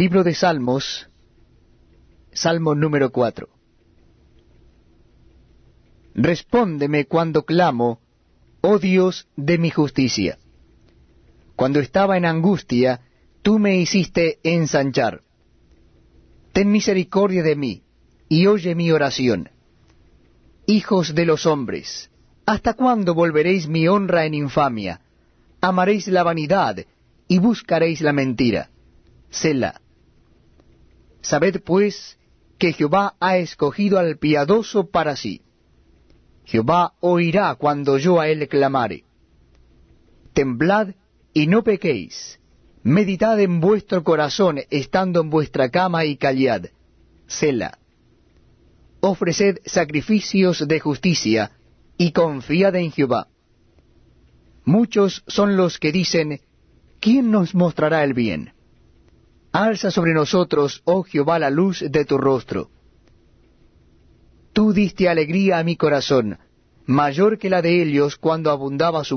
Libro de Salmos, Salmo número 4. Respóndeme cuando clamo, oh Dios de mi justicia. Cuando estaba en angustia, tú me hiciste ensanchar. Ten misericordia de mí, y oye mi oración. Hijos de los hombres, ¿hasta cuándo volveréis mi honra en infamia? Amaréis la vanidad, y buscaréis la mentira. Selah. Sabed pues que Jehová ha escogido al piadoso para sí. Jehová oirá cuando yo a él clamare. Temblad y no pequéis. Meditad en vuestro corazón estando en vuestra cama y callad. Sela. Ofreced sacrificios de justicia y confiad en Jehová. Muchos son los que dicen, ¿quién nos mostrará el bien? Alza sobre nosotros, oh Jehová, la luz de tu rostro. Tú diste alegría a mi corazón, mayor que la de ellos cuando abundaba su